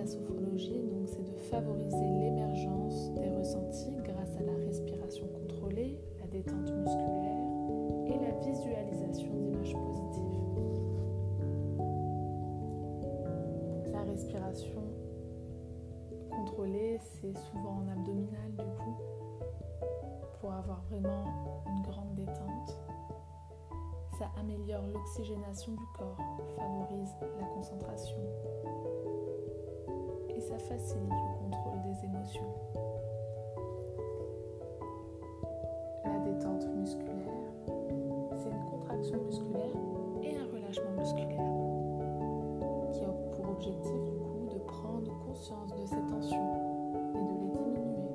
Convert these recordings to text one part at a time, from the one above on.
la sophrologie, donc, c'est de favoriser l'émergence des ressentis grâce à la respiration contrôlée, la détente musculaire et la visualisation d'images positives. La respiration contrôlée, c'est souvent en abdominal du coup, pour avoir vraiment une grande détente. Ça améliore l'oxygénation du corps, favorise la concentration facilite le contrôle des émotions. La détente musculaire, c'est une contraction musculaire et un relâchement musculaire qui a pour objectif du coup de prendre conscience de ces tensions et de les diminuer.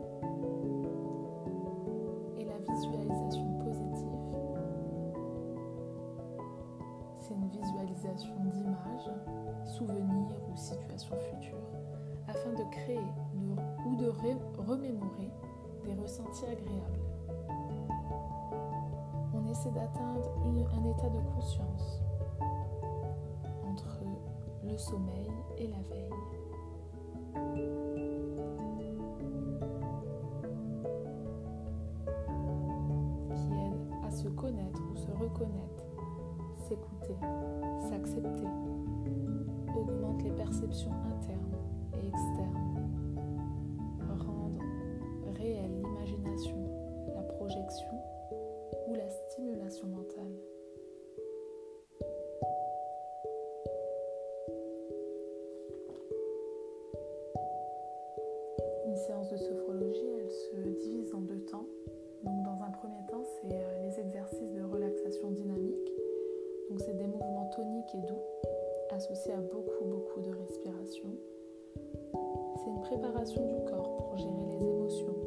Et la visualisation positive, c'est une visualisation d'images, souvenirs ou situations futures afin de créer ou de remémorer des ressentis agréables. On essaie d'atteindre un état de conscience entre le sommeil et la veille. qui aide à se connaître ou se reconnaître, s'écouter, s'accepter, augmente les perceptions internes Une de sophrologie, elle se divise en deux temps. Donc dans un premier temps, c'est euh, les exercices de relaxation dynamique. Donc c'est des mouvements toniques et doux associés à beaucoup beaucoup de respiration. C'est une préparation du corps pour gérer les émotions